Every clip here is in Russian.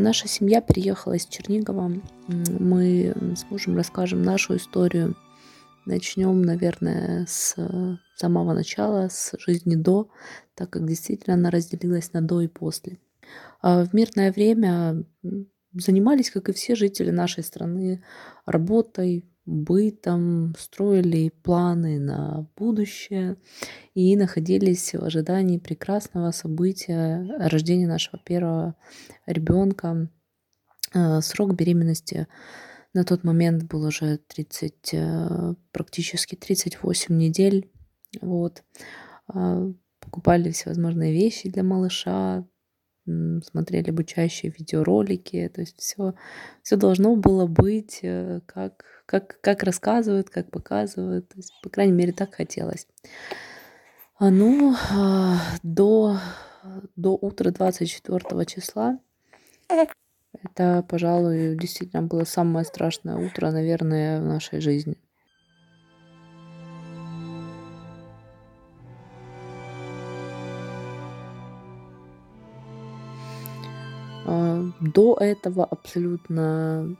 Наша семья переехала из Чернигова. Мы с мужем расскажем нашу историю. Начнем, наверное, с самого начала, с жизни до, так как действительно она разделилась на до и после. А в мирное время занимались, как и все жители нашей страны, работой, бытом, строили планы на будущее и находились в ожидании прекрасного события рождения нашего первого ребенка. Э, срок беременности на тот момент был уже 30, э, практически 38 недель. Вот. А, покупали всевозможные вещи для малыша, смотрели обучающие видеоролики. То есть все, все должно было быть э, как, как, как рассказывают, как показывают. То есть, по крайней мере, так хотелось. А, ну, а, до, до утра 24 числа это, пожалуй, действительно было самое страшное утро, наверное, в нашей жизни. До этого абсолютно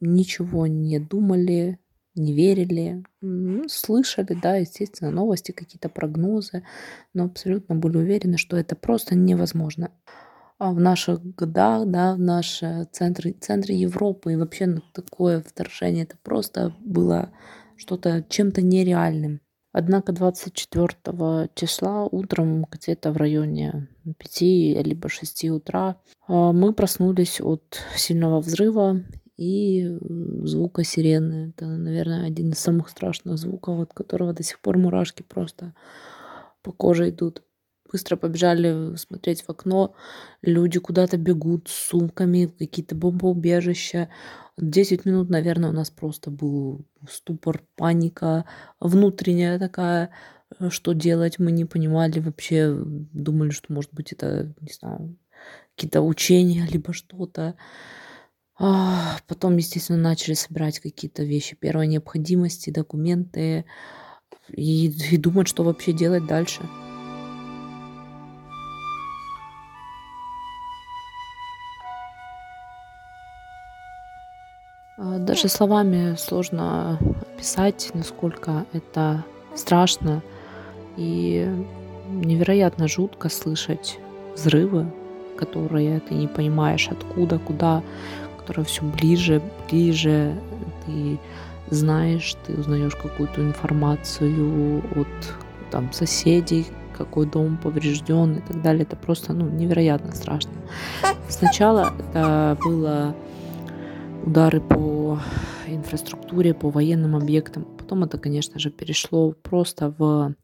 ничего не думали, не верили, слышали, да, естественно, новости, какие-то прогнозы, но абсолютно были уверены, что это просто невозможно. А в наших годах, да, в наши центры, центры Европы и вообще такое вторжение, это просто было что-то чем-то нереальным. Однако 24 числа утром, где-то в районе 5 либо 6 утра, а, мы проснулись от сильного взрыва и звука сирены. Это, наверное, один из самых страшных звуков, от которого до сих пор мурашки просто по коже идут. Быстро побежали смотреть в окно. Люди куда-то бегут с сумками, какие-то бомбоубежища. 10 минут, наверное, у нас просто был ступор, паника внутренняя такая, э, что делать мы не понимали вообще, думали, что может быть это, не знаю, какие-то учения, либо что-то. А, потом, естественно, начали собирать какие-то вещи первой необходимости, документы и, и думать, что вообще делать дальше. Даже словами сложно описать, насколько это страшно и невероятно жутко слышать взрывы, которые ты не понимаешь откуда, куда, которые все ближе, ближе. Ты знаешь, ты узнаешь какую-то информацию от там, соседей, какой дом поврежден и так далее. Это просто ну, невероятно страшно. Сначала это было удары по инфраструктуре, по военным объектам. Потом это, конечно же, перешло просто в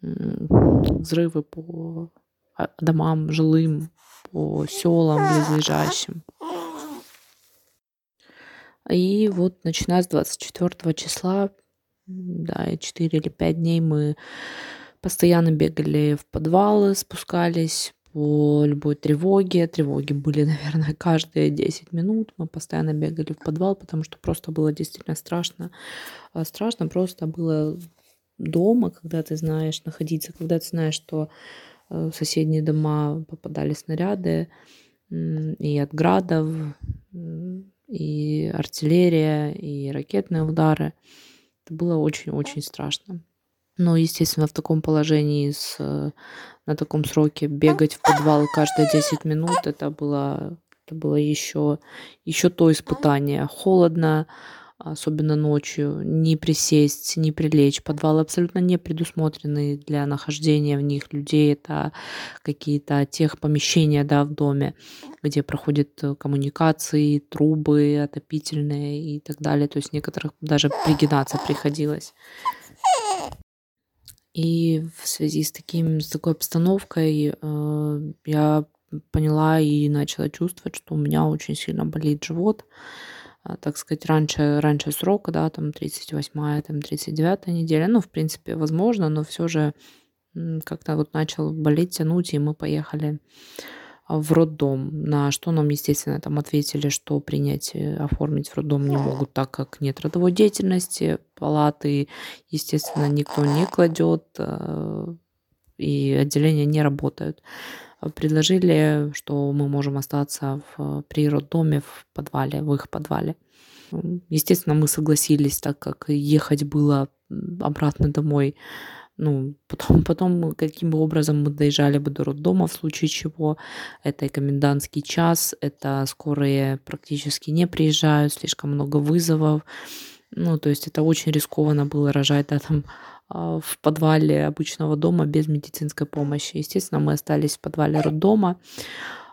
взрывы по а, домам жилым, по селам близлежащим. И вот начиная с 24 числа, да, 4 или 5 дней мы постоянно бегали в подвалы, спускались, по любой тревоге. Тревоги были, наверное, каждые 10 минут. Мы постоянно бегали в подвал, потому что просто было действительно страшно. А страшно просто было дома, когда ты знаешь находиться, когда ты знаешь, что э, в соседние дома попадали снаряды и от градов, и артиллерия, и ракетные удары. Это было очень-очень страшно. Но, естественно, в таком положении, с, э, на таком сроке бегать в подвал каждые 10 минут, это было, это было еще, еще то испытание. Холодно, особенно ночью, не присесть, не прилечь. Подвалы абсолютно не предусмотрены для нахождения в них людей. Это какие-то тех помещения да, в доме, где проходят э, коммуникации, трубы отопительные и так далее. То есть некоторых даже пригинаться приходилось. И в связи с таким, с такой обстановкой э, я поняла и начала чувствовать, что у меня очень сильно болит живот. А, так сказать, раньше, раньше срока, да, там 38-я, там 39-я неделя. Ну, в принципе, возможно, но все же как-то вот начал болеть, тянуть, и мы поехали в роддом, на что нам, естественно, там ответили, что принять, э, оформить в роддом не могут, так как нет родовой деятельности, палаты, естественно, никто не кладет, э, и отделения не работают. предложили, что мы можем остаться в, при роддоме в подвале, в их подвале. Естественно, мы согласились, так как ехать было обратно домой. Ну, потом, потом каким образом мы доезжали бы до роддома, в случае чего. Это и комендантский час, это скорые практически не приезжают, слишком много вызовов. Ну, то есть это очень рискованно было рожать, да, там а, в подвале обычного дома без медицинской помощи. Естественно, мы остались в подвале роддома.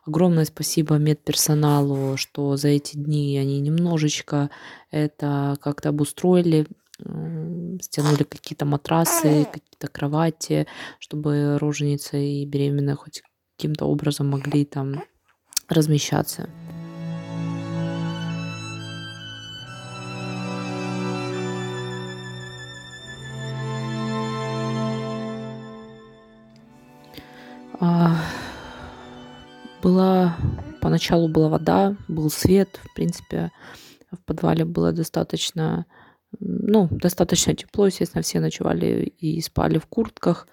Огромное спасибо медперсоналу, что за эти дни они немножечко это как-то обустроили, стянули какие-то матрасы, какие-то кровати, чтобы роженица и беременная хоть каким-то образом могли там размещаться. А, была поначалу была вода, был свет, в принципе, в подвале было достаточно, ну, достаточно тепло, естественно, все ночевали и спали в куртках,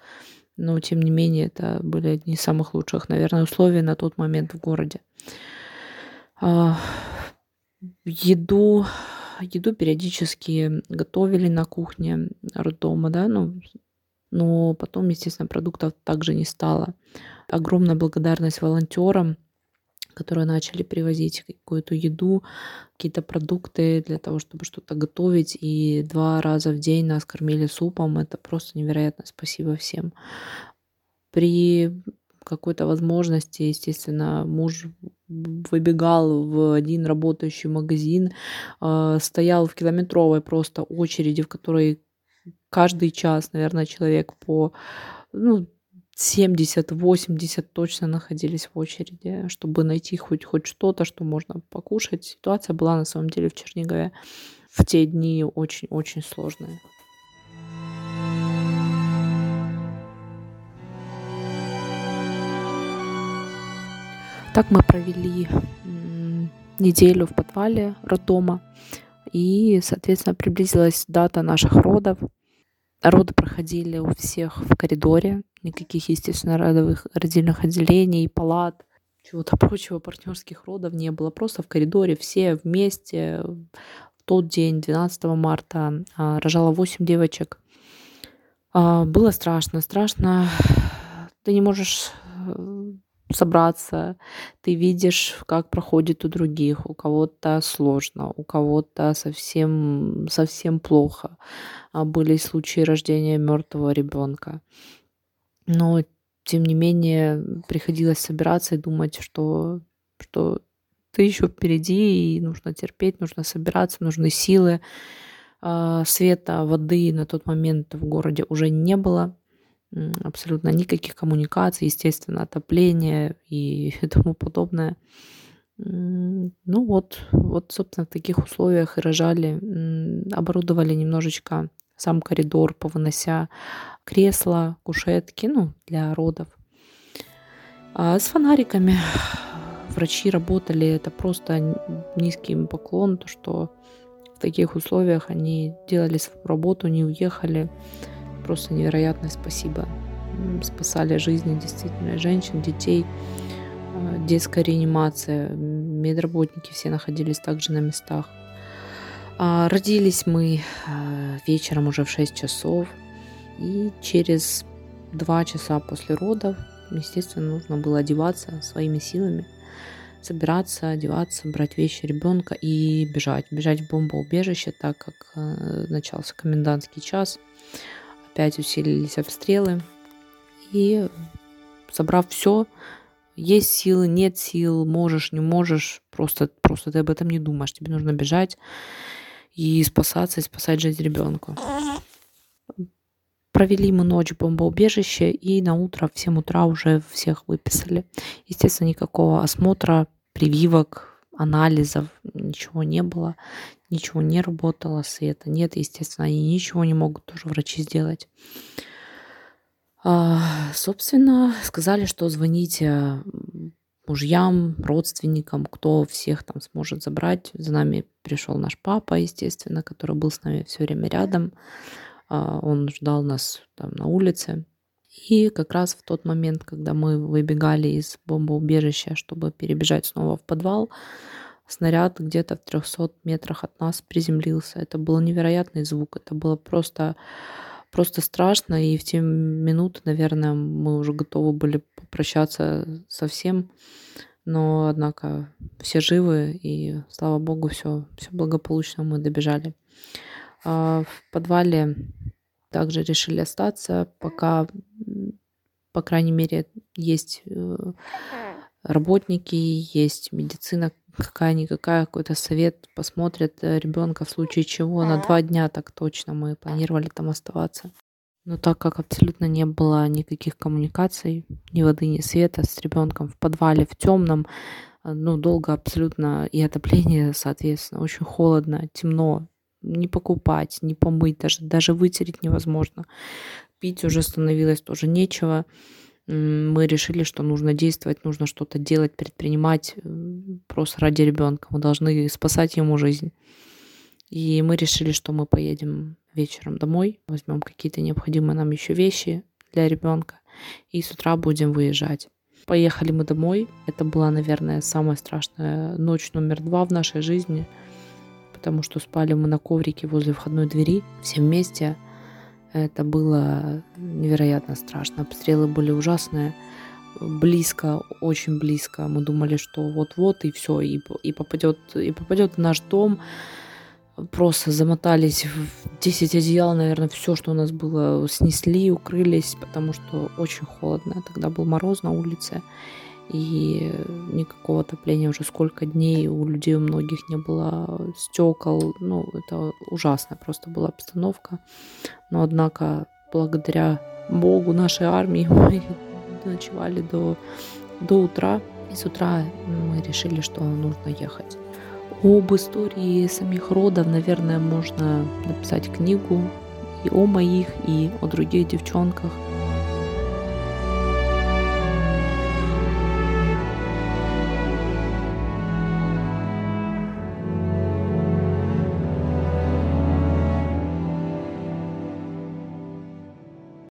но тем не менее это были одни из самых лучших, наверное, условий на тот момент в городе. А, еду, еду периодически готовили на кухне роддома, да, ну, но потом, естественно, продуктов также не стало. Огромная благодарность волонтерам, которые начали привозить какую-то еду, какие-то продукты для того, чтобы что-то готовить. И два раза в день нас кормили супом. Это просто невероятно. Спасибо всем. При какой-то возможности, естественно, муж выбегал в один работающий магазин, э, стоял в километровой просто очереди, в которой каждый час, наверное, человек по ну, 70-80 точно находились в очереди, чтобы найти хоть, хоть что-то, что можно покушать. Ситуация была на самом деле в Чернигове в те дни очень-очень сложная. Так мы провели неделю в подвале роддома. И, соответственно, приблизилась дата наших родов. Роды проходили у всех в коридоре. Никаких, естественно, родовых родильных отделений, палат, чего-то прочего, партнерских родов не было. Просто в коридоре все вместе в тот день, 12 марта, а, рожала 8 девочек. А, было страшно, страшно. Ты не можешь э, собраться, ты видишь, как проходит у других, у кого-то сложно, у кого-то совсем, совсем плохо. А были случаи рождения мертвого ребенка. Но, тем не менее, приходилось собираться и думать, что, что ты еще впереди, и нужно терпеть, нужно собираться, нужны силы. А, света, воды на тот момент в городе уже не было абсолютно никаких коммуникаций, естественно, отопление и тому подобное. Ну вот, вот, собственно, в таких условиях и рожали, оборудовали немножечко сам коридор, повынося кресла, кушетки, ну, для родов. А с фонариками врачи работали, это просто низкий им поклон, то, что в таких условиях они делали свою работу, не уехали, просто невероятное спасибо. Спасали жизни действительно женщин, детей, а, детская реанимация, медработники все находились также на местах. А, родились мы а, вечером уже в 6 часов, и через 2 часа после родов, естественно, нужно было одеваться своими силами, собираться, одеваться, брать вещи ребенка и бежать. Бежать в бомбоубежище, так как начался комендантский час опять усилились обстрелы. И собрав все, есть силы, нет сил, можешь, не можешь, просто, просто ты об этом не думаешь. Тебе нужно бежать и спасаться, и спасать жизнь ребенку. Провели мы ночь в бомбоубежище, и на утро, в 7 утра уже всех выписали. Естественно, никакого осмотра, прививок, анализов, ничего не было, ничего не работало, света нет, естественно, они ничего не могут тоже врачи сделать. А, собственно, сказали, что звоните мужьям, родственникам, кто всех там сможет забрать. За нами пришел наш папа, естественно, который был с нами все время рядом. А, он ждал нас там на улице. И как раз в тот момент, когда мы выбегали из бомбоубежища, чтобы перебежать снова в подвал, снаряд где-то в 300 метрах от нас приземлился. Это был невероятный звук. Это было просто, просто страшно. И в те минуты, наверное, мы уже готовы были попрощаться со всем. Но, однако, все живы, и, слава богу, все, все благополучно мы добежали. А в подвале также решили остаться, пока, по крайней мере, есть э, работники, есть медицина какая-никакая, какой-то совет, посмотрят э, ребенка в случае чего. На два дня так точно мы планировали там оставаться. Но так как абсолютно не было никаких коммуникаций, ни воды, ни света с ребенком в подвале, в темном, э, ну, долго абсолютно и отопление, соответственно, очень холодно, темно, не покупать, не помыть, даже, даже вытереть невозможно. Пить уже становилось тоже нечего. Мы решили, что нужно действовать, нужно что-то делать, предпринимать просто ради ребенка. Мы должны спасать ему жизнь. И мы решили, что мы поедем вечером домой, возьмем какие-то необходимые нам еще вещи для ребенка и с утра будем выезжать. Поехали мы домой. Это была, наверное, самая страшная ночь номер два в нашей жизни – потому что спали мы на коврике возле входной двери все вместе. Это было невероятно страшно. Обстрелы были ужасные. Близко, очень близко. Мы думали, что вот-вот и все, и, и, попадет, и попадет в наш дом. Просто замотались в 10 одеял, наверное, все, что у нас было, снесли, укрылись, потому что очень холодно. Тогда был мороз на улице и никакого отопления уже сколько дней у людей у многих не было стекол. Ну, это ужасная просто была обстановка. Но, однако, благодаря Богу, нашей армии, мы ночевали до, до утра. И с утра мы решили, что нужно ехать. Об истории самих родов, наверное, можно написать книгу и о моих, и о других девчонках –